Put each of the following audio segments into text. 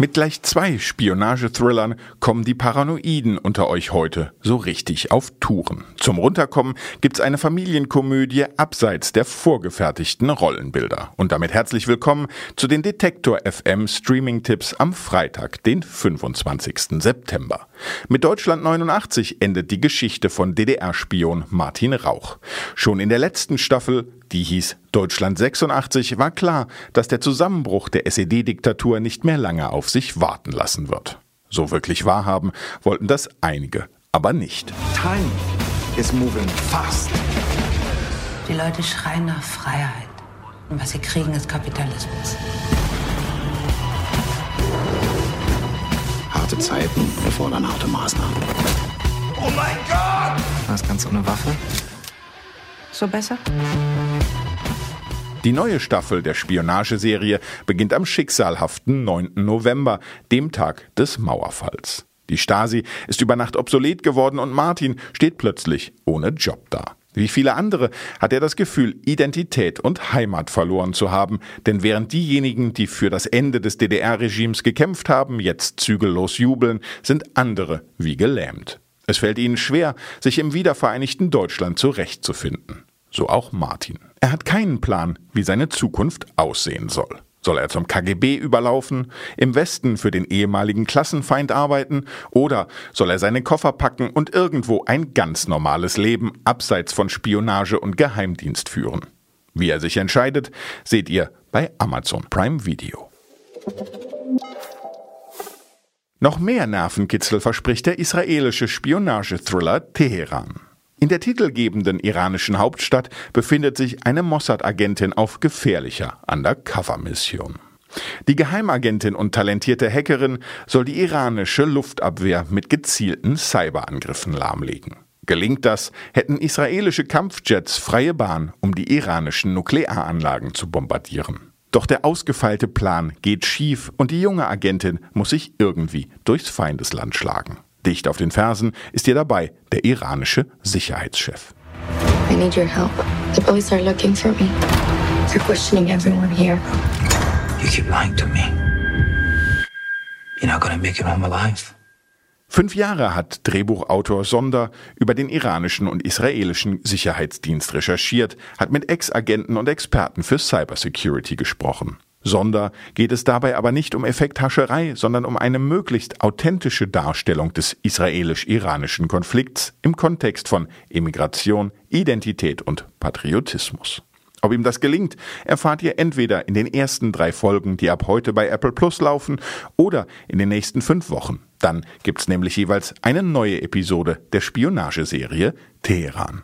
Mit gleich zwei Spionagethrillern kommen die Paranoiden unter euch heute so richtig auf Touren. Zum Runterkommen gibt's eine Familienkomödie abseits der vorgefertigten Rollenbilder. Und damit herzlich willkommen zu den Detektor FM Streaming-Tipps am Freitag, den 25. September. Mit Deutschland 89 endet die Geschichte von DDR-Spion Martin Rauch. Schon in der letzten Staffel die hieß Deutschland 86, war klar, dass der Zusammenbruch der SED-Diktatur nicht mehr lange auf sich warten lassen wird. So wirklich wahrhaben wollten das einige, aber nicht. Time is moving fast. Die Leute schreien nach Freiheit. Und was sie kriegen, ist Kapitalismus. Harte Zeiten erfordern harte Maßnahmen. Oh mein Gott! Was ganz ohne Waffe? So besser? Die neue Staffel der Spionageserie beginnt am schicksalhaften 9. November, dem Tag des Mauerfalls. Die Stasi ist über Nacht obsolet geworden und Martin steht plötzlich ohne Job da. Wie viele andere hat er das Gefühl, Identität und Heimat verloren zu haben, denn während diejenigen, die für das Ende des DDR-Regimes gekämpft haben, jetzt zügellos jubeln, sind andere wie gelähmt. Es fällt ihnen schwer, sich im wiedervereinigten Deutschland zurechtzufinden. So auch Martin. Er hat keinen Plan, wie seine Zukunft aussehen soll. Soll er zum KGB überlaufen, im Westen für den ehemaligen Klassenfeind arbeiten oder soll er seine Koffer packen und irgendwo ein ganz normales Leben abseits von Spionage und Geheimdienst führen? Wie er sich entscheidet, seht ihr bei Amazon Prime Video. Noch mehr Nervenkitzel verspricht der israelische Spionagethriller Teheran. In der titelgebenden iranischen Hauptstadt befindet sich eine Mossad-Agentin auf gefährlicher Undercover-Mission. Die Geheimagentin und talentierte Hackerin soll die iranische Luftabwehr mit gezielten Cyberangriffen lahmlegen. Gelingt das, hätten israelische Kampfjets freie Bahn, um die iranischen Nuklearanlagen zu bombardieren. Doch der ausgefeilte Plan geht schief und die junge Agentin muss sich irgendwie durchs Feindesland schlagen. Dicht auf den Fersen ist ihr dabei der iranische Sicherheitschef. I need your help. The police are looking for me. They're questioning everyone here. You keep lying to me. You're not gonna make it home alive. Fünf Jahre hat Drehbuchautor Sonder über den iranischen und israelischen Sicherheitsdienst recherchiert, hat mit Ex-Agenten und Experten für Cybersecurity gesprochen. Sonder geht es dabei aber nicht um Effekthascherei, sondern um eine möglichst authentische Darstellung des israelisch-iranischen Konflikts im Kontext von Immigration, Identität und Patriotismus. Ob ihm das gelingt, erfahrt ihr entweder in den ersten drei Folgen, die ab heute bei Apple Plus laufen, oder in den nächsten fünf Wochen. Dann gibt's nämlich jeweils eine neue Episode der Spionageserie Teheran.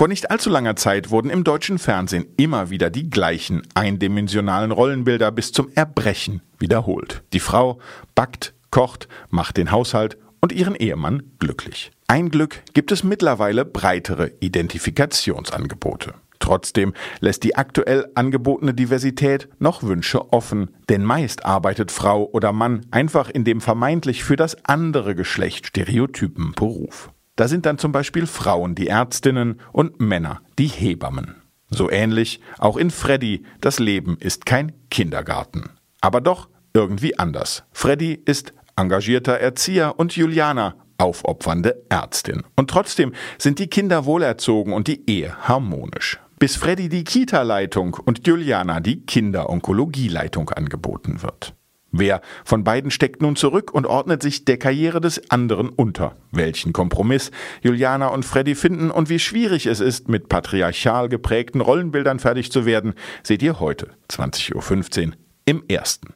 Vor nicht allzu langer Zeit wurden im deutschen Fernsehen immer wieder die gleichen eindimensionalen Rollenbilder bis zum Erbrechen wiederholt. Die Frau backt, kocht, macht den Haushalt und ihren Ehemann glücklich. Ein Glück gibt es mittlerweile breitere Identifikationsangebote. Trotzdem lässt die aktuell angebotene Diversität noch Wünsche offen, denn meist arbeitet Frau oder Mann einfach in dem vermeintlich für das andere Geschlecht stereotypen Beruf. Da sind dann zum Beispiel Frauen die Ärztinnen und Männer die Hebammen. So ähnlich auch in Freddy, das Leben ist kein Kindergarten. Aber doch irgendwie anders. Freddy ist engagierter Erzieher und Juliana aufopfernde Ärztin. Und trotzdem sind die Kinder wohlerzogen und die Ehe harmonisch. Bis Freddy die Kita-Leitung und Juliana die Kinderonkologie-Leitung angeboten wird. Wer von beiden steckt nun zurück und ordnet sich der Karriere des anderen unter? Welchen Kompromiss Juliana und Freddy finden und wie schwierig es ist, mit patriarchal geprägten Rollenbildern fertig zu werden, seht ihr heute, 20.15 Uhr, im ersten.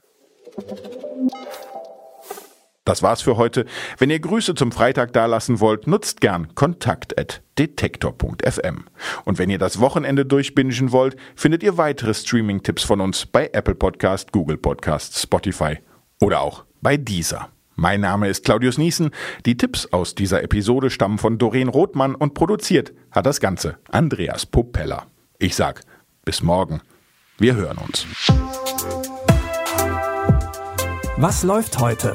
Das war's für heute. Wenn ihr Grüße zum Freitag dalassen wollt, nutzt gern kontakt.detektor.fm. Und wenn ihr das Wochenende durchbingen wollt, findet ihr weitere Streaming-Tipps von uns bei Apple Podcast, Google Podcast, Spotify oder auch bei Deezer. Mein Name ist Claudius Niesen. Die Tipps aus dieser Episode stammen von Doreen Rothmann und produziert hat das Ganze Andreas Popella. Ich sag, bis morgen. Wir hören uns. Was läuft heute?